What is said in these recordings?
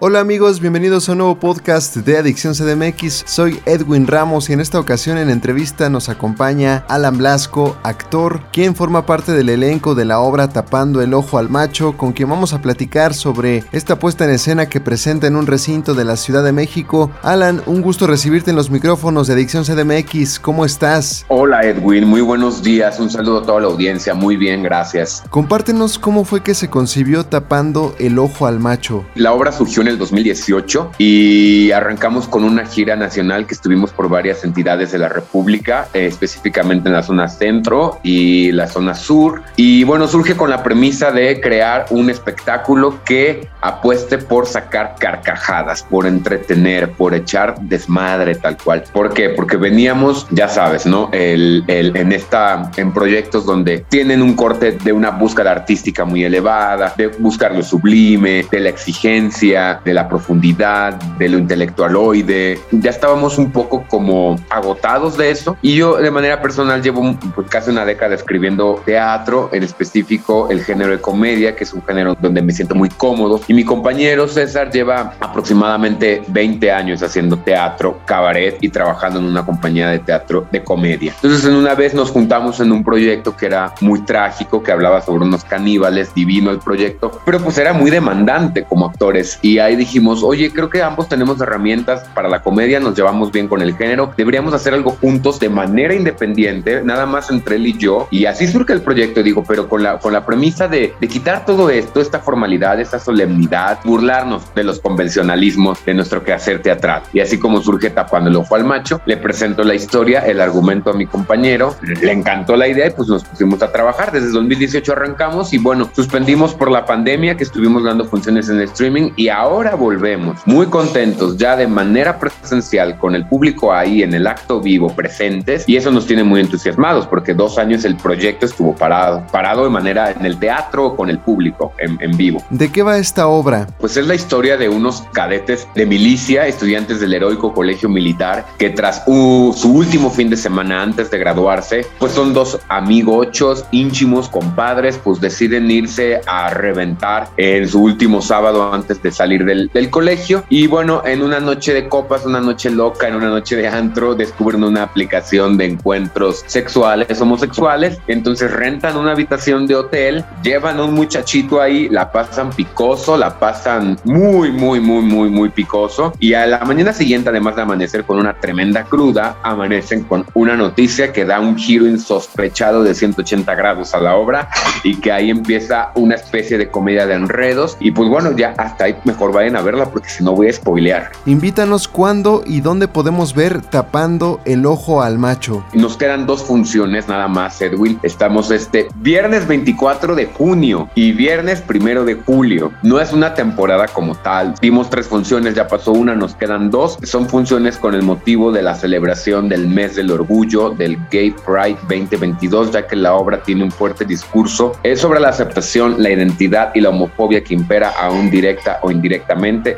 Hola amigos, bienvenidos a un nuevo podcast de Adicción CDMX. Soy Edwin Ramos y en esta ocasión en entrevista nos acompaña Alan Blasco, actor, quien forma parte del elenco de la obra Tapando el Ojo al Macho, con quien vamos a platicar sobre esta puesta en escena que presenta en un recinto de la Ciudad de México. Alan, un gusto recibirte en los micrófonos de Adicción CDMX. ¿Cómo estás? Hola Edwin, muy buenos días. Un saludo a toda la audiencia. Muy bien, gracias. Compártenos cómo fue que se concibió Tapando el Ojo al Macho. La obra surgió en el 2018 y arrancamos con una gira nacional que estuvimos por varias entidades de la República, eh, específicamente en la zona centro y la zona sur. Y bueno, surge con la premisa de crear un espectáculo que apueste por sacar carcajadas, por entretener, por echar desmadre tal cual. ¿Por qué? Porque veníamos, ya sabes, ¿no? El, el, en esta, en proyectos donde tienen un corte de una búsqueda artística muy elevada, de buscar lo sublime, de la exigencia, de la profundidad, de lo intelectualoide. Ya estábamos un poco como agotados de eso. Y yo de manera personal llevo pues, casi una década escribiendo teatro, en específico el género de comedia, que es un género donde me siento muy cómodo. Y mi compañero César lleva aproximadamente 20 años haciendo teatro, cabaret y trabajando en una compañía de teatro de comedia. Entonces en una vez nos juntamos en un proyecto que era muy trágico, que hablaba sobre unos caníbales, divino el proyecto, pero pues era muy demandante como actores. Y ahí dijimos, oye, creo que ambos tenemos herramientas para la comedia, nos llevamos bien con el género, deberíamos hacer algo juntos de manera independiente, nada más entre él y yo. Y así surge el proyecto, digo, pero con la, con la premisa de, de quitar todo esto, esta formalidad, esta solemnidad, burlarnos de los convencionalismos de nuestro quehacer teatral. Y así como surge Tapando el Ojo al Macho, le presento la historia, el argumento a mi compañero, le encantó la idea y pues nos pusimos a trabajar. Desde 2018 arrancamos y bueno, suspendimos por la pandemia que estuvimos dando funciones en el streaming y ahora volvemos muy contentos ya de manera presencial con el público ahí en el acto vivo presentes y eso nos tiene muy entusiasmados porque dos años el proyecto estuvo parado, parado de manera en el teatro con el público en, en vivo. ¿De qué va esta obra? Pues es la historia de unos cadetes de milicia, estudiantes del heroico colegio militar que tras uh, su último fin de semana antes de graduarse, pues son dos amigochos ínchimos, compadres, pues deciden irse a reventar en su último sábado antes de salir del, del, colegio. Y bueno, en una noche de copas, una noche loca, en una noche de antro, descubren una aplicación de encuentros sexuales, homosexuales. Entonces rentan una habitación de hotel, llevan a un muchachito ahí, la pasan picoso, la pasan muy, muy, muy, muy, muy picoso. Y a la mañana siguiente, además de amanecer con una tremenda cruda, amanecen con una noticia que da un giro insospechado de 180 grados a la obra y que ahí empieza una especie de comedia de enredos. Y pues bueno, ya hasta ahí mejor vayan a verla porque si no voy a spoilear. Invítanos cuándo y dónde podemos ver Tapando el Ojo al Macho. Nos quedan dos funciones nada más, Edwin. Estamos este viernes 24 de junio y viernes primero de julio. No es una temporada como tal. Vimos tres funciones, ya pasó una, nos quedan dos. Son funciones con el motivo de la celebración del mes del orgullo del Gay Pride 2022, ya que la obra tiene un fuerte discurso es sobre la aceptación, la identidad y la homofobia que impera aún directa o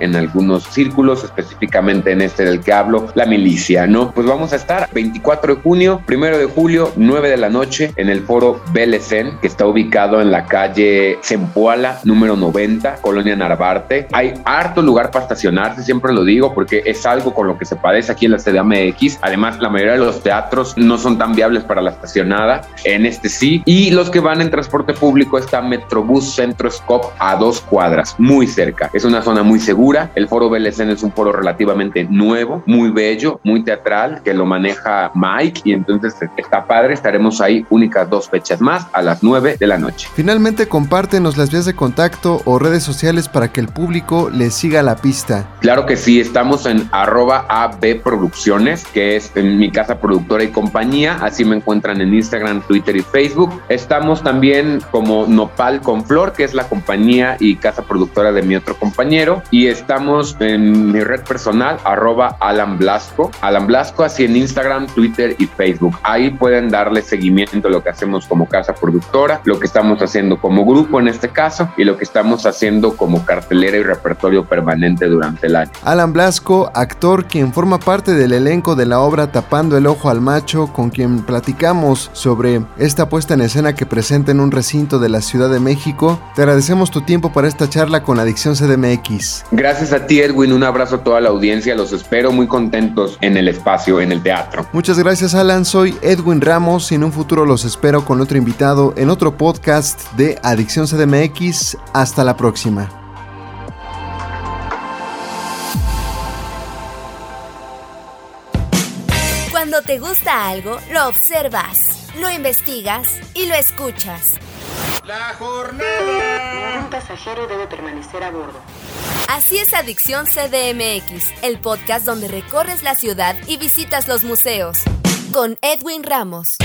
en algunos círculos, específicamente en este del que hablo, la milicia, ¿no? Pues vamos a estar 24 de junio, 1 de julio, 9 de la noche en el foro Belecen, que está ubicado en la calle Zempoala, número 90, Colonia Narvarte. Hay harto lugar para estacionarse, siempre lo digo, porque es algo con lo que se padece aquí en la CDMX. Además, la mayoría de los teatros no son tan viables para la estacionada, en este sí. Y los que van en transporte público está Metrobús Centro Scop a dos cuadras, muy cerca. Es una zona muy segura. El foro Belecen es un foro relativamente nuevo, muy bello, muy teatral, que lo maneja Mike y entonces está padre. Estaremos ahí únicas dos fechas más a las 9 de la noche. Finalmente, compártenos las vías de contacto o redes sociales para que el público le siga la pista. Claro que sí, estamos en arroba AB Producciones, que es en mi casa productora y compañía. Así me encuentran en Instagram, Twitter y Facebook. Estamos también como Nopal con Flor, que es la compañía y casa productora de mi otro compañero y estamos en mi red personal, arroba Alan Blasco. Alan Blasco, así en Instagram, Twitter y Facebook. Ahí pueden darle seguimiento a lo que hacemos como casa productora, lo que estamos haciendo como grupo en este caso y lo que estamos haciendo como cartelera y repertorio permanente durante el año. Alan Blasco, actor quien forma parte del elenco de la obra Tapando el Ojo al Macho, con quien platicamos sobre esta puesta en escena que presenta en un recinto de la Ciudad de México. Te agradecemos tu tiempo para esta charla con Adicción CDMX. Gracias a ti, Edwin. Un abrazo a toda la audiencia. Los espero muy contentos en el espacio, en el teatro. Muchas gracias, Alan. Soy Edwin Ramos y en un futuro los espero con otro invitado en otro podcast de Adicción CDMX. Hasta la próxima. Cuando te gusta algo, lo observas, lo investigas y lo escuchas. La jornada. Un pasajero debe permanecer a bordo. Así es Adicción CDMX, el podcast donde recorres la ciudad y visitas los museos. Con Edwin Ramos.